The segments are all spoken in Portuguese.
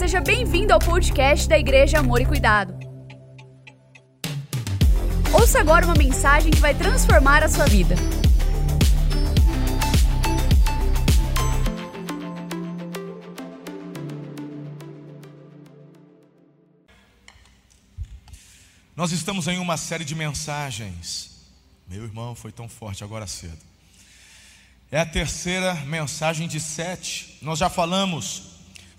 seja bem-vindo ao podcast da Igreja Amor e Cuidado. Ouça agora uma mensagem que vai transformar a sua vida. Nós estamos em uma série de mensagens. Meu irmão foi tão forte agora cedo. É a terceira mensagem de sete. Nós já falamos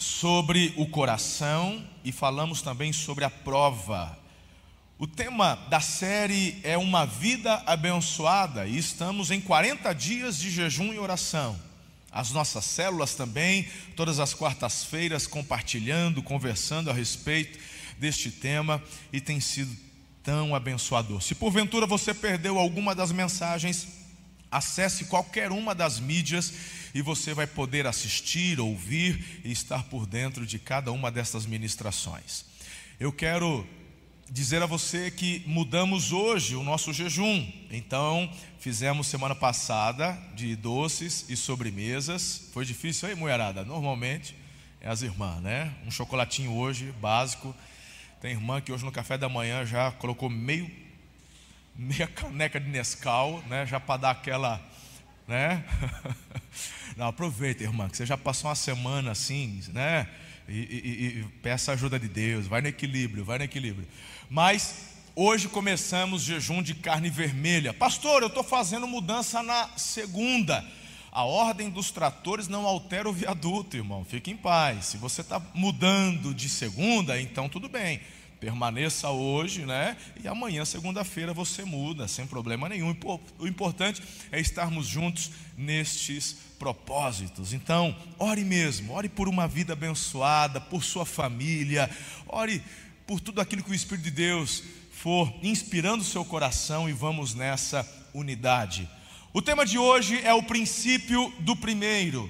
sobre o coração e falamos também sobre a prova. O tema da série é uma vida abençoada e estamos em 40 dias de jejum e oração. As nossas células também, todas as quartas-feiras, compartilhando, conversando a respeito deste tema e tem sido tão abençoador. Se porventura você perdeu alguma das mensagens, acesse qualquer uma das mídias e você vai poder assistir, ouvir e estar por dentro de cada uma dessas ministrações. Eu quero dizer a você que mudamos hoje o nosso jejum. Então, fizemos semana passada de doces e sobremesas. Foi difícil aí, mulherada? Normalmente é as irmãs, né? Um chocolatinho hoje, básico tem irmã que hoje no café da manhã já colocou meio, meia caneca de Nescau, né? Já para dar aquela, né? Não, aproveita, irmã, que você já passou uma semana assim, né? E, e, e peça a ajuda de Deus, vai no equilíbrio, vai no equilíbrio. Mas hoje começamos jejum de carne vermelha. Pastor, eu estou fazendo mudança na segunda. A ordem dos tratores não altera o viaduto, irmão. Fique em paz. Se você está mudando de segunda, então tudo bem. Permaneça hoje, né? E amanhã, segunda-feira, você muda, sem problema nenhum. O importante é estarmos juntos nestes propósitos. Então, ore mesmo, ore por uma vida abençoada, por sua família, ore por tudo aquilo que o Espírito de Deus for inspirando o seu coração e vamos nessa unidade. O tema de hoje é o princípio do primeiro.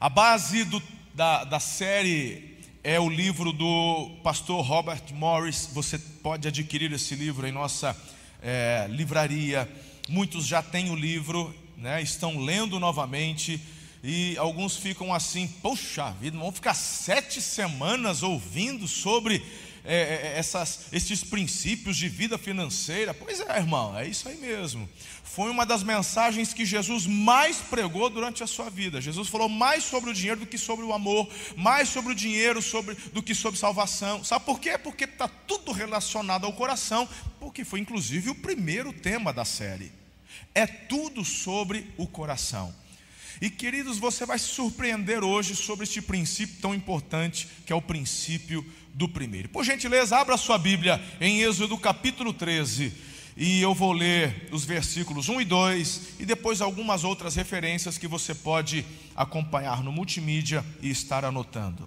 A base do, da, da série é o livro do pastor Robert Morris. Você pode adquirir esse livro em nossa é, livraria. Muitos já têm o livro, né, estão lendo novamente. E alguns ficam assim, poxa vida, vão ficar sete semanas ouvindo sobre é, é, é, essas, esses princípios de vida financeira. Pois é, irmão, é isso aí mesmo. Foi uma das mensagens que Jesus mais pregou durante a sua vida. Jesus falou mais sobre o dinheiro do que sobre o amor, mais sobre o dinheiro sobre, do que sobre salvação. Sabe por quê? Porque está tudo relacionado ao coração, porque foi inclusive o primeiro tema da série. É tudo sobre o coração. E queridos, você vai se surpreender hoje sobre este princípio tão importante que é o princípio do primeiro. Por gentileza, abra sua Bíblia em Êxodo capítulo 13. E eu vou ler os versículos 1 e 2 e depois algumas outras referências que você pode acompanhar no multimídia e estar anotando.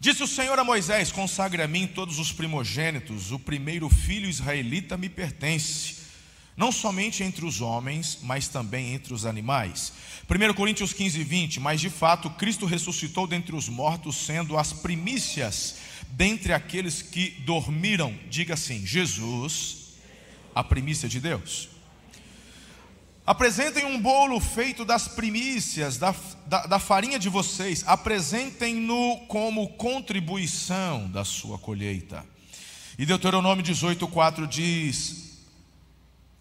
Disse o Senhor a Moisés: Consagre a mim todos os primogênitos, o primeiro filho israelita me pertence, não somente entre os homens, mas também entre os animais. 1 Coríntios 15, 20: Mas de fato Cristo ressuscitou dentre os mortos, sendo as primícias dentre aqueles que dormiram, diga assim: Jesus, a primícia de Deus. Apresentem um bolo feito das primícias, da, da, da farinha de vocês, apresentem-no como contribuição da sua colheita. E Deuteronômio 18,4 diz: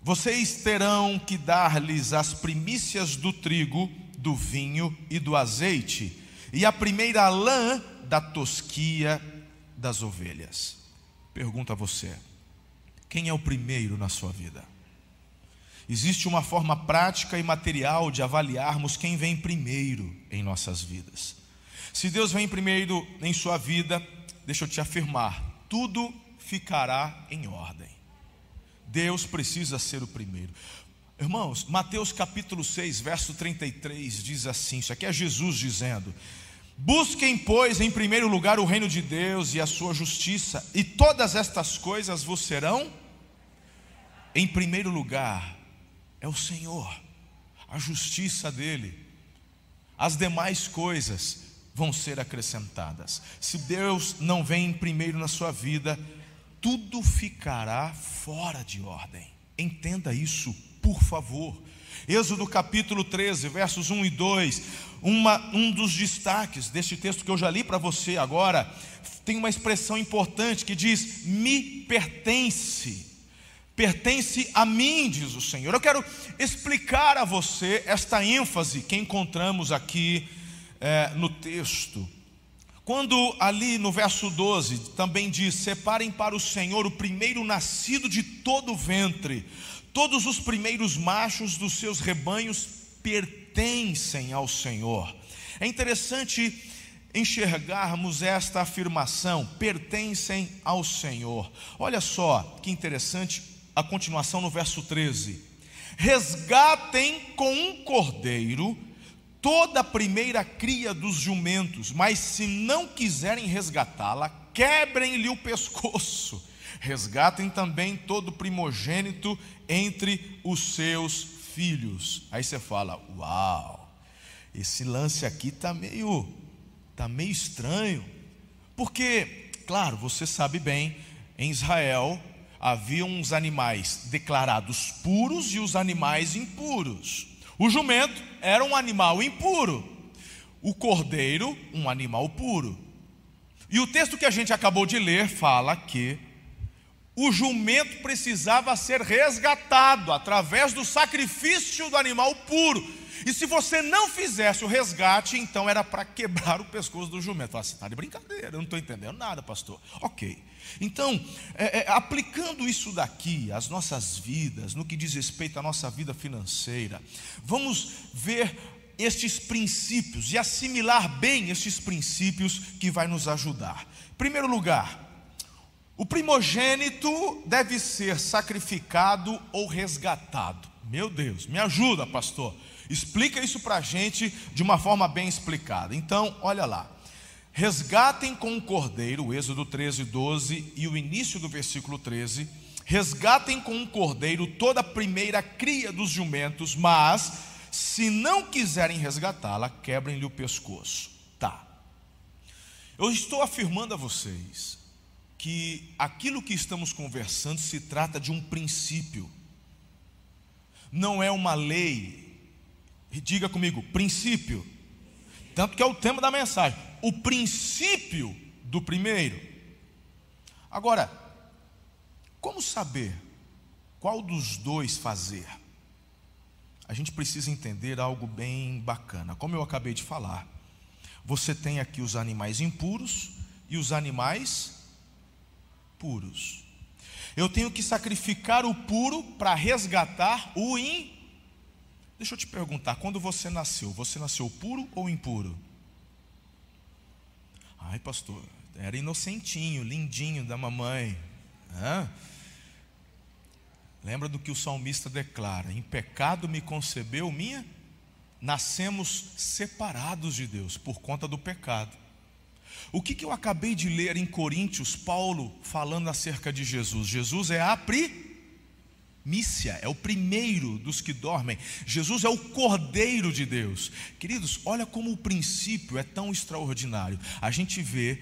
Vocês terão que dar-lhes as primícias do trigo, do vinho e do azeite, e a primeira lã da tosquia das ovelhas. Pergunto a você: quem é o primeiro na sua vida? Existe uma forma prática e material de avaliarmos quem vem primeiro em nossas vidas. Se Deus vem primeiro em sua vida, deixa eu te afirmar, tudo ficará em ordem. Deus precisa ser o primeiro. Irmãos, Mateus capítulo 6, verso 33 diz assim: Isso aqui é Jesus dizendo: Busquem, pois, em primeiro lugar o reino de Deus e a sua justiça, e todas estas coisas vos serão. Em primeiro lugar, é o Senhor, a justiça dEle. As demais coisas vão ser acrescentadas. Se Deus não vem em primeiro na sua vida, tudo ficará fora de ordem. Entenda isso, por favor. Êxodo capítulo 13, versos 1 e 2. Uma, um dos destaques deste texto que eu já li para você agora tem uma expressão importante que diz: me pertence. Pertence a mim, diz o Senhor. Eu quero explicar a você esta ênfase que encontramos aqui é, no texto. Quando ali no verso 12 também diz: Separem para o Senhor o primeiro nascido de todo o ventre, todos os primeiros machos dos seus rebanhos pertencem ao Senhor. É interessante enxergarmos esta afirmação: pertencem ao Senhor. Olha só que interessante a continuação no verso 13: resgatem com um cordeiro toda a primeira cria dos jumentos, mas se não quiserem resgatá-la, quebrem-lhe o pescoço. Resgatem também todo primogênito entre os seus filhos. Aí você fala: Uau, esse lance aqui está meio, tá meio estranho. Porque, claro, você sabe bem, em Israel havia uns animais declarados puros e os animais impuros. O jumento era um animal impuro, o cordeiro, um animal puro. E o texto que a gente acabou de ler fala que o jumento precisava ser resgatado através do sacrifício do animal puro. E se você não fizesse o resgate, então era para quebrar o pescoço do jumento. Fala, você está de brincadeira, eu não estou entendendo nada, pastor. Ok. Então, é, é, aplicando isso daqui às nossas vidas, no que diz respeito à nossa vida financeira, vamos ver estes princípios e assimilar bem estes princípios que vai nos ajudar. Primeiro lugar, o primogênito deve ser sacrificado ou resgatado. Meu Deus, me ajuda, pastor. Explica isso para a gente de uma forma bem explicada. Então, olha lá. Resgatem com um cordeiro, o Êxodo 13, 12 e o início do versículo 13. Resgatem com um cordeiro toda a primeira cria dos jumentos, mas se não quiserem resgatá-la, quebrem-lhe o pescoço. Tá. Eu estou afirmando a vocês que aquilo que estamos conversando se trata de um princípio, não é uma lei. Diga comigo, princípio. Tanto que é o tema da mensagem. O princípio do primeiro. Agora, como saber qual dos dois fazer? A gente precisa entender algo bem bacana. Como eu acabei de falar, você tem aqui os animais impuros e os animais puros. Eu tenho que sacrificar o puro para resgatar o impuro. Deixa eu te perguntar, quando você nasceu, você nasceu puro ou impuro? Ai, pastor, era inocentinho, lindinho da mamãe. Hã? Lembra do que o salmista declara: Em pecado me concebeu minha. Nascemos separados de Deus por conta do pecado. O que, que eu acabei de ler em Coríntios, Paulo falando acerca de Jesus? Jesus é a primícia, é o primeiro dos que dormem. Jesus é o cordeiro de Deus. Queridos, olha como o princípio é tão extraordinário. A gente vê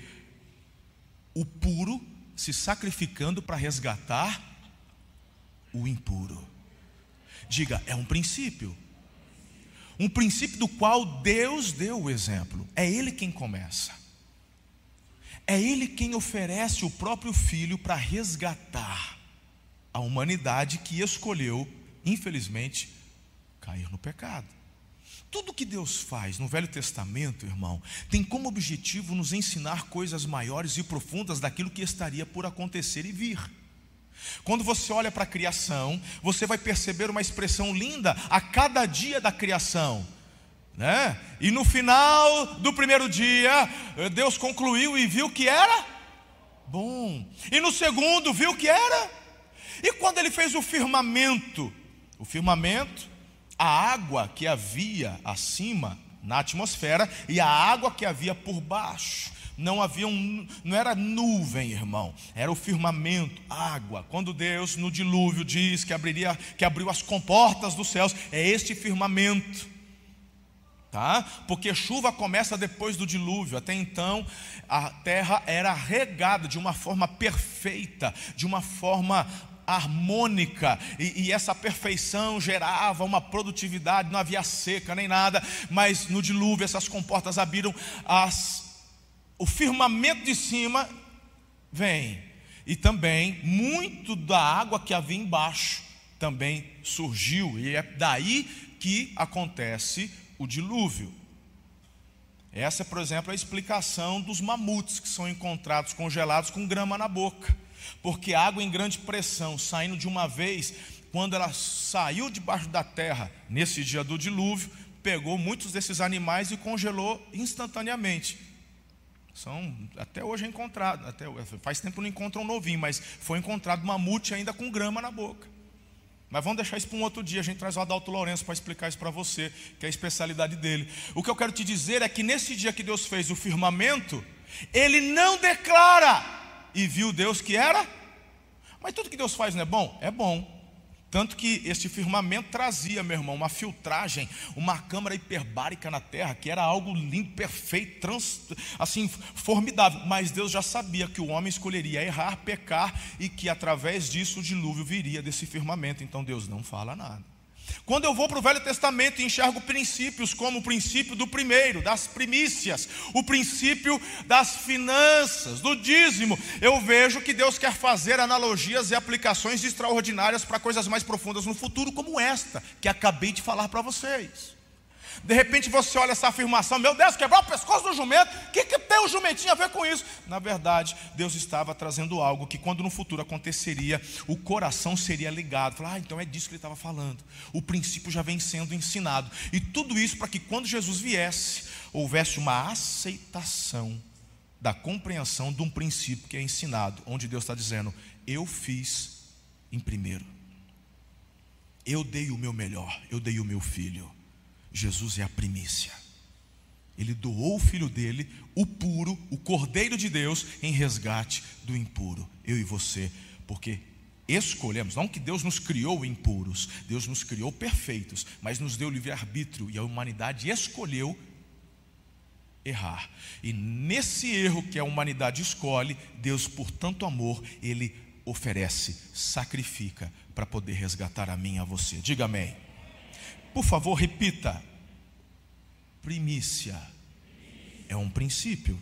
o puro se sacrificando para resgatar o impuro. Diga, é um princípio. Um princípio do qual Deus deu o exemplo. É Ele quem começa. É Ele quem oferece o próprio Filho para resgatar a humanidade que escolheu, infelizmente, cair no pecado. Tudo que Deus faz no Velho Testamento, irmão, tem como objetivo nos ensinar coisas maiores e profundas daquilo que estaria por acontecer e vir. Quando você olha para a criação, você vai perceber uma expressão linda a cada dia da criação. Né? E no final do primeiro dia, Deus concluiu e viu que era bom. E no segundo, viu que era. E quando ele fez o firmamento, o firmamento, a água que havia acima na atmosfera e a água que havia por baixo. Não havia um, não era nuvem, irmão, era o firmamento, água. Quando Deus no dilúvio diz que abriria, que abriu as comportas dos céus, é este firmamento tá? Porque chuva começa depois do dilúvio. Até então a terra era regada de uma forma perfeita, de uma forma harmônica e, e, essa perfeição gerava uma produtividade, não havia seca nem nada, mas no dilúvio essas comportas abriram, as, o firmamento de cima vem e também muito da água que havia embaixo também surgiu e é daí que acontece o dilúvio. Essa, por exemplo, é a explicação dos mamutes que são encontrados congelados com grama na boca. Porque água em grande pressão, saindo de uma vez, quando ela saiu debaixo da terra, nesse dia do dilúvio, pegou muitos desses animais e congelou instantaneamente. São, até hoje é encontrado, até, faz tempo não encontra um novinho, mas foi encontrado mamute ainda com grama na boca. Mas vamos deixar isso para um outro dia. A gente traz o Adalto Lourenço para explicar isso para você, que é a especialidade dele. O que eu quero te dizer é que nesse dia que Deus fez o firmamento, ele não declara e viu Deus que era. Mas tudo que Deus faz não é bom? É bom. Tanto que este firmamento trazia, meu irmão, uma filtragem, uma câmara hiperbárica na terra, que era algo lindo, perfeito, trans, assim, formidável. Mas Deus já sabia que o homem escolheria errar, pecar e que através disso o dilúvio viria desse firmamento. Então Deus não fala nada. Quando eu vou para o Velho Testamento e enxergo princípios como o princípio do primeiro, das primícias, o princípio das finanças, do dízimo, eu vejo que Deus quer fazer analogias e aplicações extraordinárias para coisas mais profundas no futuro, como esta que acabei de falar para vocês. De repente você olha essa afirmação, meu Deus, quebrar o pescoço do jumento, o que, que tem o jumentinho a ver com isso? Na verdade, Deus estava trazendo algo que quando no futuro aconteceria, o coração seria ligado. Ah, então é disso que ele estava falando. O princípio já vem sendo ensinado. E tudo isso para que quando Jesus viesse, houvesse uma aceitação da compreensão de um princípio que é ensinado, onde Deus está dizendo, eu fiz em primeiro. Eu dei o meu melhor, eu dei o meu filho. Jesus é a primícia. Ele doou o filho dele, o puro, o cordeiro de Deus, em resgate do impuro. Eu e você, porque escolhemos, não que Deus nos criou impuros, Deus nos criou perfeitos, mas nos deu livre-arbítrio e a humanidade escolheu errar. E nesse erro que a humanidade escolhe, Deus, por tanto amor, ele oferece, sacrifica para poder resgatar a mim e a você. Diga amém. Por favor, repita. Primícia é um princípio.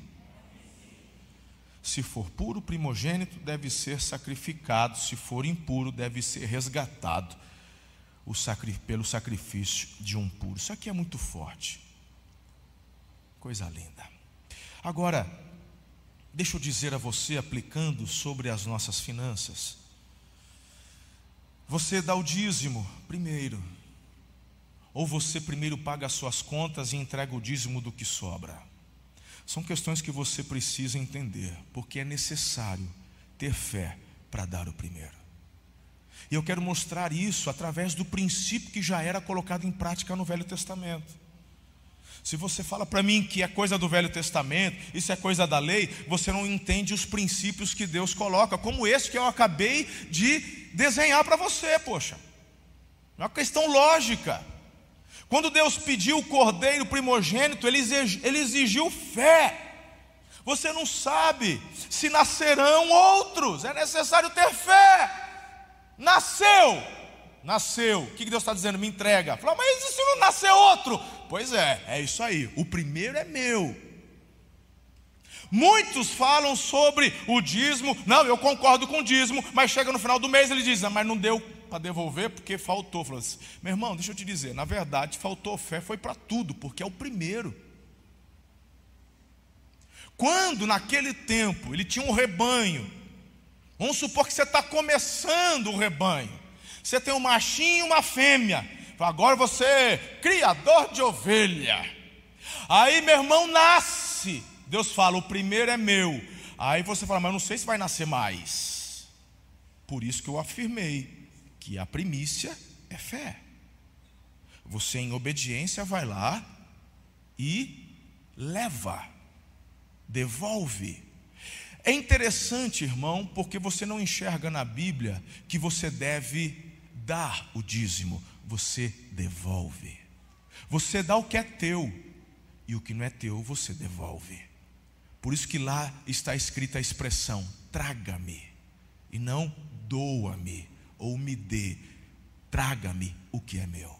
Se for puro, primogênito deve ser sacrificado, se for impuro, deve ser resgatado sacri pelo sacrifício de um puro. Isso aqui é muito forte. Coisa linda. Agora, deixa eu dizer a você, aplicando sobre as nossas finanças. Você dá o dízimo primeiro. Ou você primeiro paga as suas contas e entrega o dízimo do que sobra? São questões que você precisa entender, porque é necessário ter fé para dar o primeiro. E eu quero mostrar isso através do princípio que já era colocado em prática no Velho Testamento. Se você fala para mim que é coisa do Velho Testamento, isso é coisa da lei, você não entende os princípios que Deus coloca, como esse que eu acabei de desenhar para você, poxa. É uma questão lógica. Quando Deus pediu o cordeiro primogênito, ele exigiu fé. Você não sabe se nascerão outros, é necessário ter fé. Nasceu, nasceu. O que Deus está dizendo? Me entrega. Fala, mas e se não nascer outro? Pois é, é isso aí. O primeiro é meu. Muitos falam sobre o dízimo. Não, eu concordo com o dízimo, mas chega no final do mês ele diz: ah, mas não deu para devolver porque faltou. Falou assim, meu irmão, deixa eu te dizer, na verdade, faltou fé, foi para tudo, porque é o primeiro. Quando naquele tempo ele tinha um rebanho, vamos supor que você está começando o rebanho, você tem um machinho e uma fêmea, agora você é criador de ovelha. Aí meu irmão nasce, Deus fala, o primeiro é meu. Aí você fala, mas não sei se vai nascer mais. Por isso que eu afirmei que a primícia é fé. Você, em obediência, vai lá e leva, devolve. É interessante, irmão, porque você não enxerga na Bíblia que você deve dar o dízimo, você devolve. Você dá o que é teu, e o que não é teu, você devolve. Por isso que lá está escrita a expressão: traga-me, e não doa-me ou me dê, traga-me o que é meu.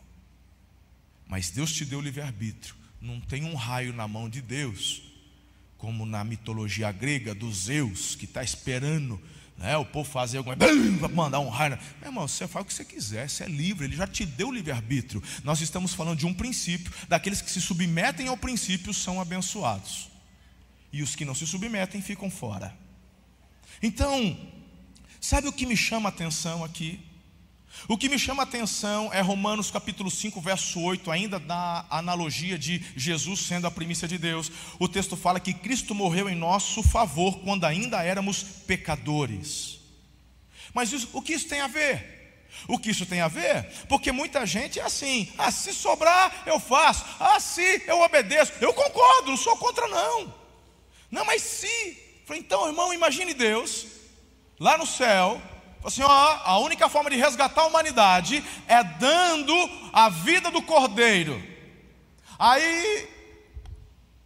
Mas Deus te deu livre-arbítrio. Não tem um raio na mão de Deus, como na mitologia grega dos Zeus, que está esperando né, o povo fazer alguma coisa, mandar um raio. Meu irmão, você faz o que você quiser, você é livre, ele já te deu livre-arbítrio. Nós estamos falando de um princípio, daqueles que se submetem ao princípio são abençoados, e os que não se submetem ficam fora. Então, sabe o que me chama a atenção aqui? O que me chama a atenção é Romanos capítulo 5, verso 8, ainda da analogia de Jesus sendo a primícia de Deus. O texto fala que Cristo morreu em nosso favor quando ainda éramos pecadores. Mas isso, o que isso tem a ver? O que isso tem a ver? Porque muita gente é assim: ah, se sobrar, eu faço, ah, se eu obedeço. Eu concordo, não sou contra, não. Não, mas se. Então, irmão, imagine Deus lá no céu, assim, ó, a única forma de resgatar a humanidade é dando a vida do cordeiro. Aí,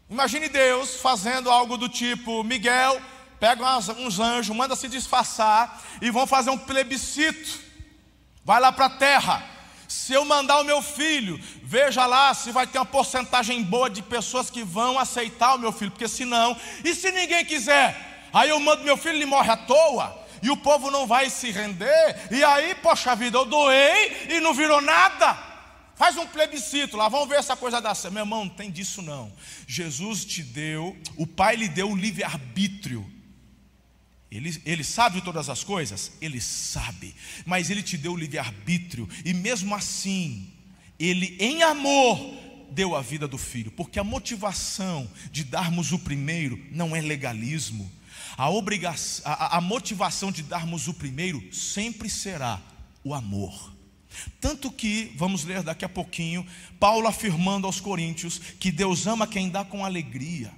imagine Deus fazendo algo do tipo: Miguel pega uns anjos, manda se disfarçar e vão fazer um plebiscito. Vai lá para a terra. Se eu mandar o meu filho, veja lá se vai ter uma porcentagem boa de pessoas que vão aceitar o meu filho, porque senão, e se ninguém quiser, aí eu mando meu filho, ele morre à toa e o povo não vai se render, e aí, poxa vida, eu doei e não virou nada. Faz um plebiscito lá, vamos ver essa coisa da Meu irmão, não tem disso não. Jesus te deu, o Pai lhe deu o livre-arbítrio. Ele, ele sabe todas as coisas? Ele sabe, mas ele te deu o livre-arbítrio, e mesmo assim, ele em amor deu a vida do filho, porque a motivação de darmos o primeiro não é legalismo, a, obrigação, a, a motivação de darmos o primeiro sempre será o amor. Tanto que, vamos ler daqui a pouquinho, Paulo afirmando aos Coríntios que Deus ama quem dá com alegria.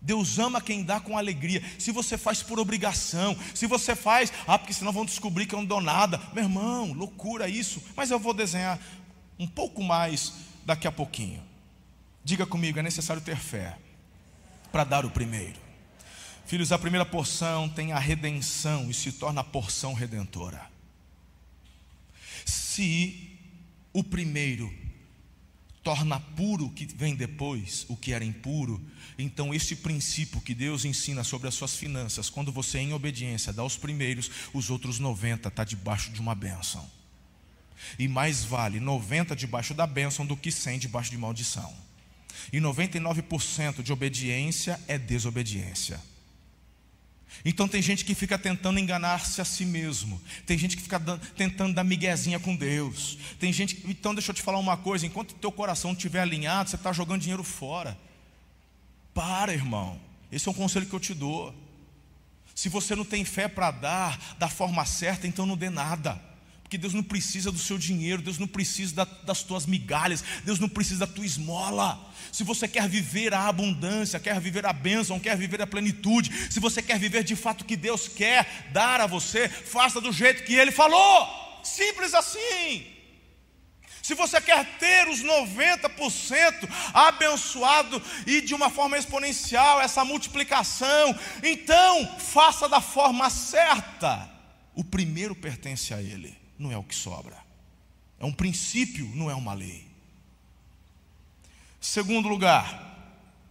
Deus ama quem dá com alegria. Se você faz por obrigação, se você faz, ah, porque senão vão descobrir que eu não dou nada. Meu irmão, loucura isso. Mas eu vou desenhar um pouco mais daqui a pouquinho. Diga comigo, é necessário ter fé para dar o primeiro. Filhos, a primeira porção tem a redenção e se torna a porção redentora. Se o primeiro torna puro o que vem depois, o que era impuro, então este princípio que Deus ensina sobre as suas finanças, quando você em obediência dá os primeiros, os outros 90 está debaixo de uma bênção. E mais vale 90 debaixo da bênção do que 100 debaixo de maldição. E 99% de obediência é desobediência. Então tem gente que fica tentando enganar-se a si mesmo. Tem gente que fica tentando dar miguezinha com Deus. Tem gente. Então deixa eu te falar uma coisa: enquanto teu coração estiver alinhado, você está jogando dinheiro fora. Para, irmão. Esse é um conselho que eu te dou. Se você não tem fé para dar da forma certa, então não dê nada. Porque Deus não precisa do seu dinheiro, Deus não precisa da, das tuas migalhas, Deus não precisa da tua esmola. Se você quer viver a abundância, quer viver a bênção, quer viver a plenitude, se você quer viver de fato o que Deus quer dar a você, faça do jeito que Ele falou. Simples assim. Se você quer ter os 90% abençoado e de uma forma exponencial, essa multiplicação, então faça da forma certa. O primeiro pertence a Ele não é o que sobra. É um princípio, não é uma lei. Segundo lugar,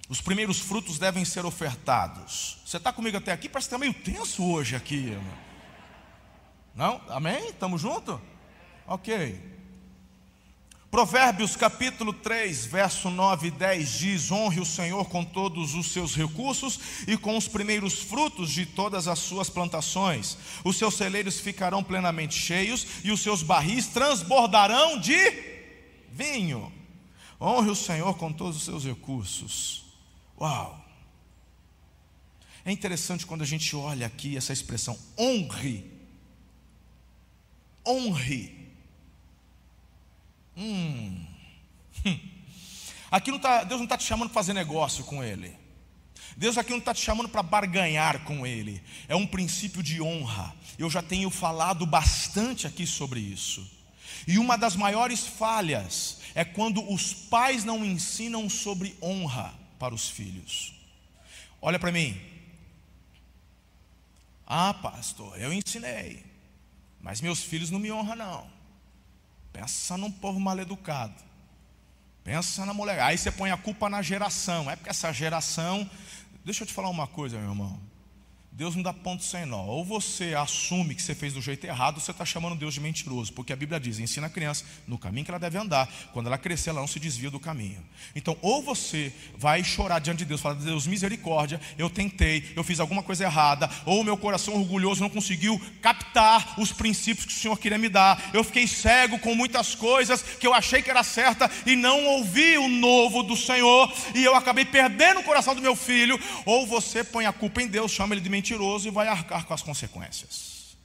os primeiros frutos devem ser ofertados. Você está comigo até aqui? Parece que está meio tenso hoje aqui. Não? Amém? Estamos juntos? Ok. Provérbios capítulo 3, verso 9 e 10 diz: Honre o Senhor com todos os seus recursos e com os primeiros frutos de todas as suas plantações. Os seus celeiros ficarão plenamente cheios e os seus barris transbordarão de vinho. Honre o Senhor com todos os seus recursos. Uau! É interessante quando a gente olha aqui essa expressão honre. Honre Hum. Aqui não tá, Deus não está te chamando para fazer negócio com Ele. Deus aqui não está te chamando para barganhar com Ele. É um princípio de honra. Eu já tenho falado bastante aqui sobre isso. E uma das maiores falhas é quando os pais não ensinam sobre honra para os filhos. Olha para mim. Ah, pastor, eu ensinei. Mas meus filhos não me honram, não. Pensa num povo mal educado. Pensa na mulher. Aí você põe a culpa na geração. É porque essa geração. Deixa eu te falar uma coisa, meu irmão. Deus não dá ponto sem nó. Ou você assume que você fez do jeito errado, ou você está chamando Deus de mentiroso. Porque a Bíblia diz: ensina a criança no caminho que ela deve andar. Quando ela crescer, ela não se desvia do caminho. Então, ou você vai chorar diante de Deus, falar: Deus, misericórdia, eu tentei, eu fiz alguma coisa errada. Ou meu coração orgulhoso não conseguiu captar os princípios que o Senhor queria me dar. Eu fiquei cego com muitas coisas que eu achei que era certa e não ouvi o novo do Senhor. E eu acabei perdendo o coração do meu filho. Ou você põe a culpa em Deus, chama ele de mentiroso mentiroso e vai arcar com as consequências.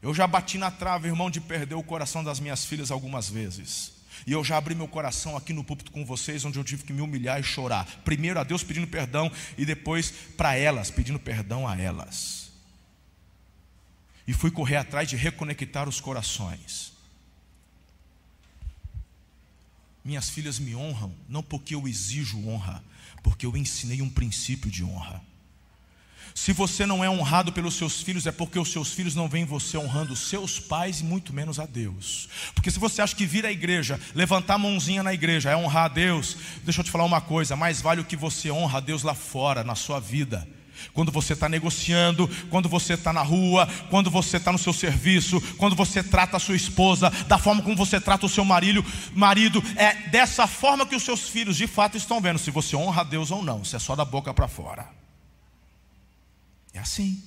Eu já bati na trave, irmão, de perder o coração das minhas filhas algumas vezes. E eu já abri meu coração aqui no púlpito com vocês, onde eu tive que me humilhar e chorar. Primeiro a Deus pedindo perdão e depois para elas, pedindo perdão a elas. E fui correr atrás de reconectar os corações. Minhas filhas me honram, não porque eu exijo honra, porque eu ensinei um princípio de honra. Se você não é honrado pelos seus filhos, é porque os seus filhos não veem você honrando os seus pais e muito menos a Deus. Porque se você acha que vir à igreja, levantar a mãozinha na igreja é honrar a Deus, deixa eu te falar uma coisa: mais vale o que você honra a Deus lá fora, na sua vida. Quando você está negociando, quando você está na rua, quando você está no seu serviço, quando você trata a sua esposa, da forma como você trata o seu marido, marido, é dessa forma que os seus filhos de fato estão vendo se você honra a Deus ou não, se é só da boca para fora. É assim.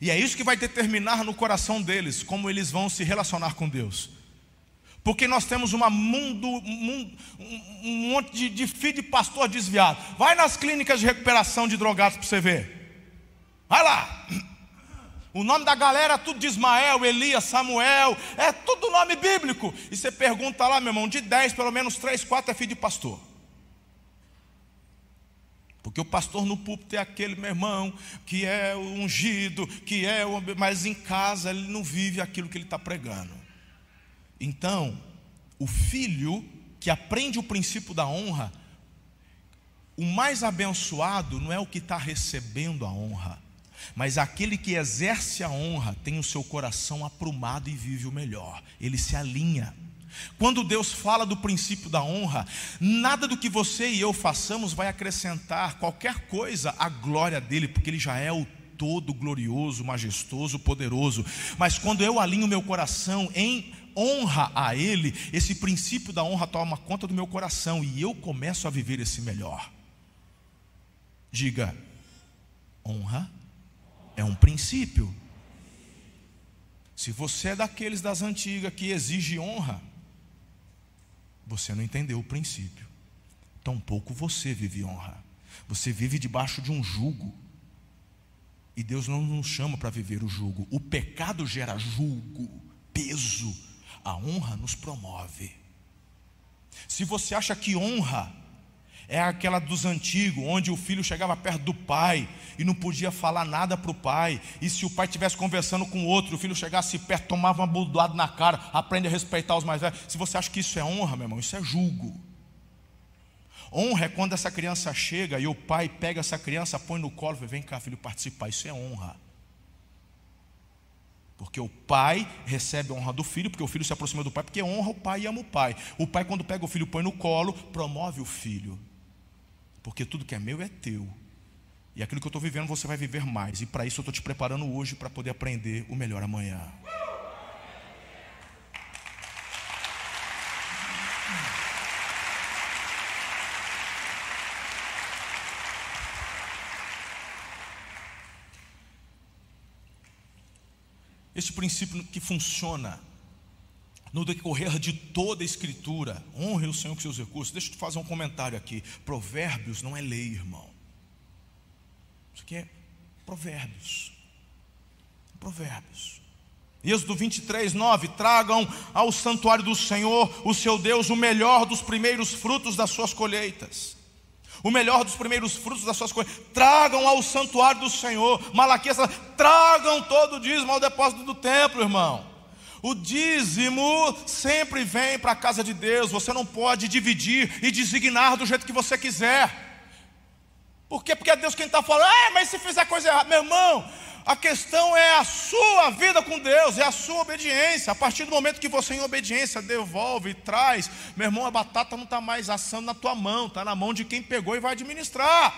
E é isso que vai determinar no coração deles como eles vão se relacionar com Deus. Porque nós temos uma mundo, um, um monte de, de filho de pastor desviado. Vai nas clínicas de recuperação de drogados para você ver. Vai lá. O nome da galera é tudo de Ismael, Elias, Samuel, é tudo nome bíblico. E você pergunta lá, meu irmão, de 10, pelo menos 3, 4 é filho de pastor. Porque o pastor no púlpito é aquele, meu irmão, que é o ungido, que é o. Mas em casa ele não vive aquilo que ele está pregando. Então, o filho que aprende o princípio da honra, o mais abençoado não é o que está recebendo a honra, mas aquele que exerce a honra tem o seu coração aprumado e vive o melhor, ele se alinha. Quando Deus fala do princípio da honra, nada do que você e eu façamos vai acrescentar qualquer coisa à glória dele, porque ele já é o todo glorioso, majestoso, poderoso. Mas quando eu alinho meu coração em honra a ele, esse princípio da honra toma conta do meu coração e eu começo a viver esse melhor. Diga, honra é um princípio. Se você é daqueles das antigas que exige honra, você não entendeu o princípio. Tampouco você vive honra. Você vive debaixo de um jugo. E Deus não nos chama para viver o jugo. O pecado gera julgo, peso. A honra nos promove. Se você acha que honra é aquela dos antigos, onde o filho chegava perto do pai e não podia falar nada para o pai. E se o pai estivesse conversando com outro, o filho chegasse perto, tomava uma buldoada na cara, aprende a respeitar os mais velhos. Se você acha que isso é honra, meu irmão, isso é julgo. Honra é quando essa criança chega e o pai pega essa criança, põe no colo e fala: Vem cá, filho, participar. Isso é honra. Porque o pai recebe a honra do filho, porque o filho se aproxima do pai, porque honra o pai e ama o pai. O pai, quando pega o filho, põe no colo, promove o filho. Porque tudo que é meu é teu. E aquilo que eu estou vivendo, você vai viver mais. E para isso eu estou te preparando hoje para poder aprender o melhor amanhã. Este princípio que funciona no decorrer de toda a escritura. Honre o Senhor com seus recursos. Deixa eu te fazer um comentário aqui. Provérbios não é lei, irmão. Isso aqui é provérbios. Provérbios. Êxodo 23, 9: Tragam ao santuário do Senhor, o seu Deus, o melhor dos primeiros frutos das suas colheitas. O melhor dos primeiros frutos das suas colheitas. Tragam ao santuário do Senhor. Malaquias, tragam todo o dízimo ao depósito do templo, irmão. O dízimo sempre vem para a casa de Deus. Você não pode dividir e designar do jeito que você quiser. Por quê? Porque é Deus quem está falando. Ah, mas se fizer coisa errada, meu irmão. A questão é a sua vida com Deus, é a sua obediência. A partir do momento que você, em obediência, devolve e traz, meu irmão, a batata não está mais assando na tua mão, está na mão de quem pegou e vai administrar.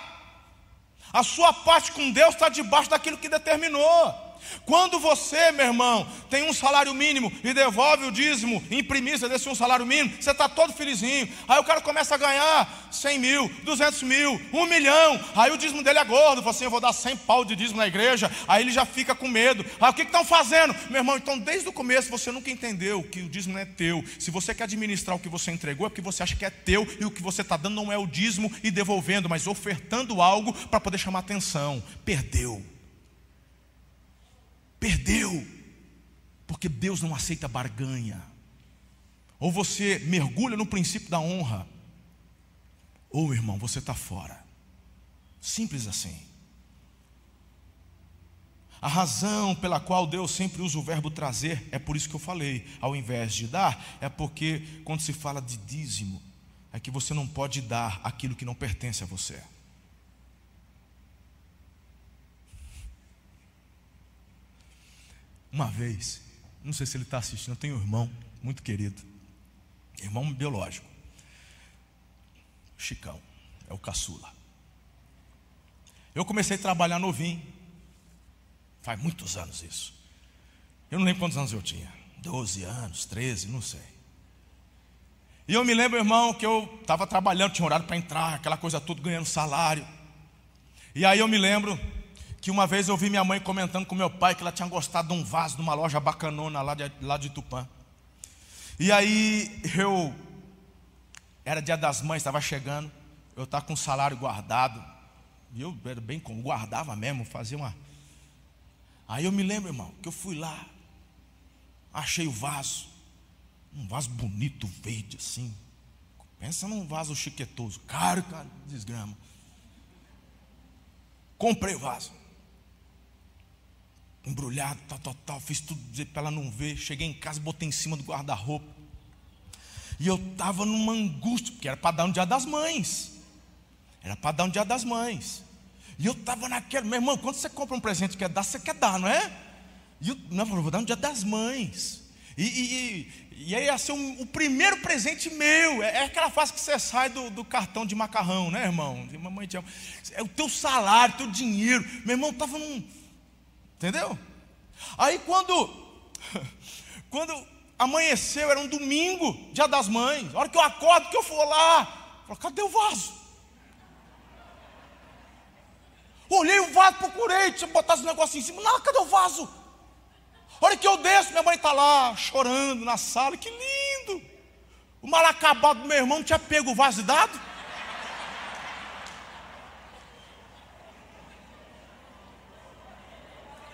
A sua parte com Deus está debaixo daquilo que determinou. Quando você, meu irmão, tem um salário mínimo e devolve o dízimo em primícia desse um salário mínimo, você está todo felizinho. Aí o cara começa a ganhar 100 mil, 200 mil, 1 milhão. Aí o dízimo dele é gordo. Fala assim: eu vou dar 100 pau de dízimo na igreja. Aí ele já fica com medo. Aí o que estão fazendo? Meu irmão, então desde o começo você nunca entendeu que o dízimo não é teu. Se você quer administrar o que você entregou, é porque você acha que é teu e o que você está dando não é o dízimo e devolvendo, mas ofertando algo para poder chamar atenção. Perdeu. Perdeu, porque Deus não aceita barganha. Ou você mergulha no princípio da honra, ou irmão, você está fora. Simples assim. A razão pela qual Deus sempre usa o verbo trazer, é por isso que eu falei, ao invés de dar, é porque quando se fala de dízimo, é que você não pode dar aquilo que não pertence a você. Uma vez, não sei se ele está assistindo, eu tenho um irmão muito querido, irmão biológico, Chicão, é o caçula. Eu comecei a trabalhar novinho, faz muitos anos isso. Eu não lembro quantos anos eu tinha, 12 anos, 13, não sei. E eu me lembro, irmão, que eu estava trabalhando, tinha horário para entrar, aquela coisa toda, ganhando salário. E aí eu me lembro que uma vez eu vi minha mãe comentando com meu pai que ela tinha gostado de um vaso de uma loja bacanona lá de, lá de Tupã. E aí eu, era dia das mães, estava chegando, eu estava com o salário guardado, e eu era bem como, guardava mesmo, fazia uma. Aí eu me lembro, irmão, que eu fui lá, achei o vaso, um vaso bonito, verde assim. Pensa num vaso chiquetoso, caro, cara, desgrama. Comprei o vaso embrulhado, tal, tal, tal. Fiz tudo para ela não ver. Cheguei em casa, botei em cima do guarda-roupa. E eu estava numa angústia, porque era para dar um dia das mães. Era para dar um dia das mães. E eu estava naquela, meu irmão, quando você compra um presente que quer dar, você quer dar, não é? E eu, não, vou dar um dia das mães. E, e, e aí ia ser um, o primeiro presente meu. É, é, aquela fase que você sai do, do cartão de macarrão, né, irmão? Mamãe te ama. É o teu salário, teu dinheiro. Meu irmão estava num Entendeu? Aí quando quando amanheceu, era um domingo, dia das mães. A hora que eu acordo, que eu for lá, eu falo, cadê o vaso? Olhei o vaso, procurei, tinha botado esse negócio em cima. Não, cadê o vaso? A hora que eu desço, minha mãe está lá chorando na sala, que lindo. O mal acabado do meu irmão tinha pego o vaso e dado.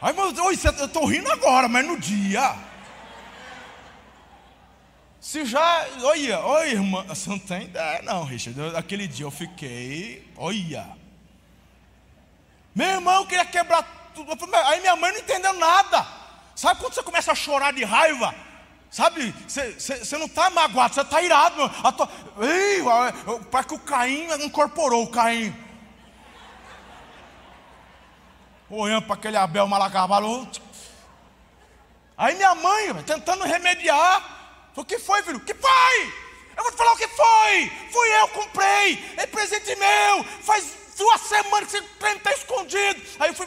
Aí, mas, eu estou rindo agora, mas no dia. Se já. Olha, olha, irmã. Você não tem ideia, não, Richard. aquele dia eu fiquei. Olha. Meu irmão queria quebrar tudo. Aí minha mãe não entendeu nada. Sabe quando você começa a chorar de raiva? Sabe, você não está magoado, você está irado. Meu. Ei, parece que o Caim incorporou o Caim. Olhando para aquele Abel Malacabalo. Aí minha mãe, tentando remediar. O que foi, filho? Que foi? Eu vou te falar o que foi. Fui eu, comprei. É presente meu. Faz duas semanas que esse trem está escondido. Aí eu fui,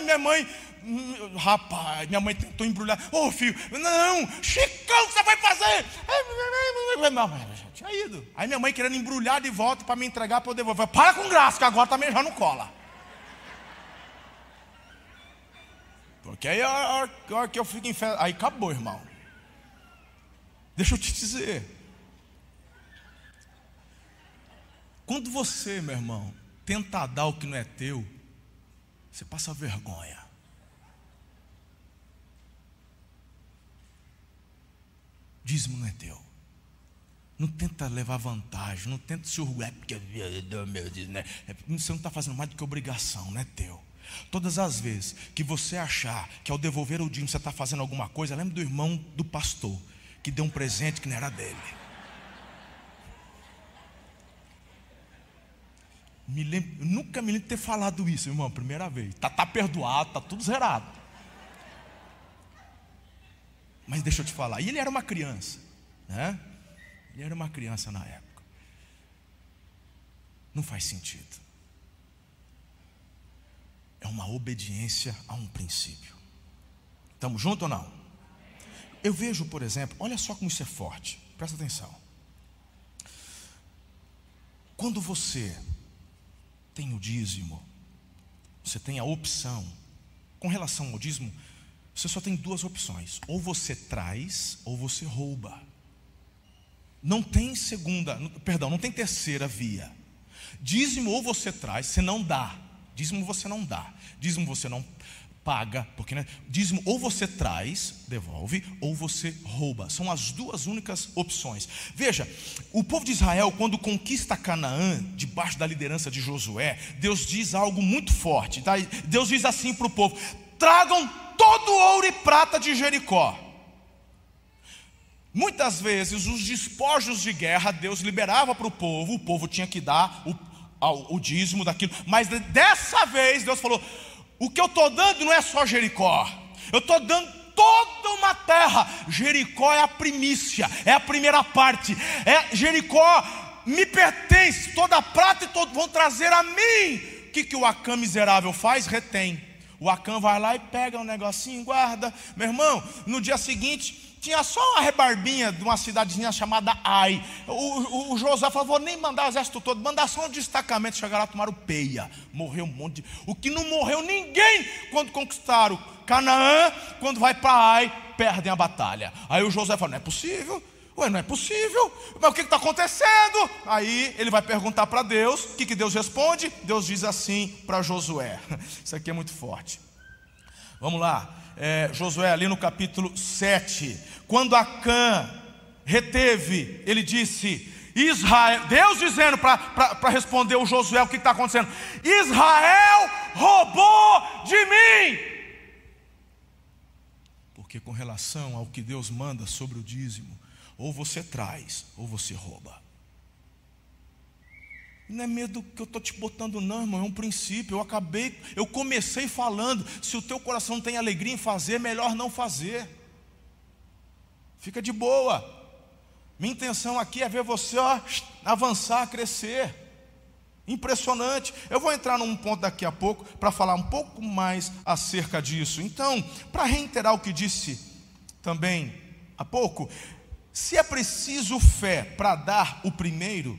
minha mãe, hum, rapaz, minha mãe tentou embrulhar. Ô oh, filho, não, Chicão, o que você vai fazer? Aí minha mãe querendo embrulhar de volta para me entregar para eu devolver. Para com graça, que agora também já não cola. Porque aí a hora que eu fico festa, aí acabou, irmão. Deixa eu te dizer. Quando você, meu irmão, tenta dar o que não é teu, você passa vergonha. Dízimo não é teu. Não tenta levar vantagem, não tenta se orgulhar, porque meu Deus, né? É, você não está fazendo mais do que obrigação, não é teu. Todas as vezes que você achar que ao devolver o dinheiro você está fazendo alguma coisa, lembre do irmão do pastor que deu um presente que não era dele. Me lembro, nunca me lembro de ter falado isso, irmão, primeira vez. Tá, tá perdoado, tá tudo zerado. Mas deixa eu te falar, e ele era uma criança, né? Ele era uma criança na época. Não faz sentido. É uma obediência a um princípio. Estamos juntos ou não? Eu vejo, por exemplo, olha só como isso é forte, presta atenção. Quando você tem o dízimo, você tem a opção, com relação ao dízimo, você só tem duas opções: ou você traz, ou você rouba. Não tem segunda, perdão, não tem terceira via. Dízimo ou você traz, você não dá. Dízimo você não dá. Dízimo você não paga, porque né, dízimo ou você traz, devolve, ou você rouba. São as duas únicas opções. Veja, o povo de Israel, quando conquista Canaã, debaixo da liderança de Josué, Deus diz algo muito forte. Tá? Deus diz assim para o povo: tragam todo o ouro e prata de Jericó. Muitas vezes os despojos de guerra Deus liberava para o povo, o povo tinha que dar o, o dízimo daquilo, mas dessa vez Deus falou: o que eu estou dando não é só Jericó, eu estou dando toda uma terra. Jericó é a primícia, é a primeira parte. É Jericó me pertence, toda a prata e todo vão trazer a mim. O que, que o Acã miserável faz? Retém. O Acã vai lá e pega um negocinho, guarda. Meu irmão, no dia seguinte, tinha só uma rebarbinha de uma cidadezinha chamada Ai. O, o, o José falou: vou nem mandar o exército todo, mandar só um destacamento. Chegaram lá, tomaram peia. Morreu um monte de. O que não morreu ninguém quando conquistaram Canaã, quando vai para Ai, perdem a batalha. Aí o José falou: não é possível. Ué, não é possível. Mas o que está acontecendo? Aí ele vai perguntar para Deus. O que, que Deus responde? Deus diz assim para Josué. Isso aqui é muito forte. Vamos lá. É, Josué, ali no capítulo 7. Quando Acã reteve, ele disse: Israel, Deus dizendo para responder o Josué o que está acontecendo: Israel roubou de mim. Porque com relação ao que Deus manda sobre o dízimo, ou você traz, ou você rouba. Não é medo que eu estou te botando, não, irmão, é um princípio. Eu acabei, eu comecei falando: se o teu coração tem alegria em fazer, melhor não fazer. Fica de boa. Minha intenção aqui é ver você ó, avançar, crescer. Impressionante. Eu vou entrar num ponto daqui a pouco para falar um pouco mais acerca disso. Então, para reiterar o que disse também há pouco, se é preciso fé para dar o primeiro,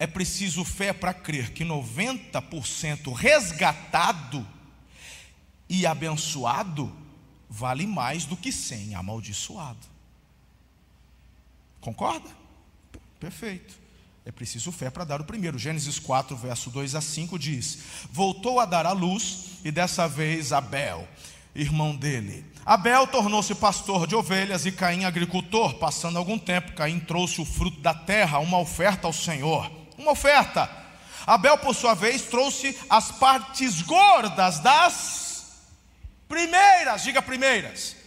é preciso fé para crer que 90% resgatado e abençoado vale mais do que 100 amaldiçoado. Concorda? Perfeito. É preciso fé para dar o primeiro. Gênesis 4, verso 2 a 5 diz: Voltou a dar a luz, e dessa vez Abel, irmão dele. Abel tornou-se pastor de ovelhas e Caim agricultor. Passando algum tempo, Caim trouxe o fruto da terra, uma oferta ao Senhor. Uma oferta. Abel, por sua vez, trouxe as partes gordas das primeiras, diga primeiras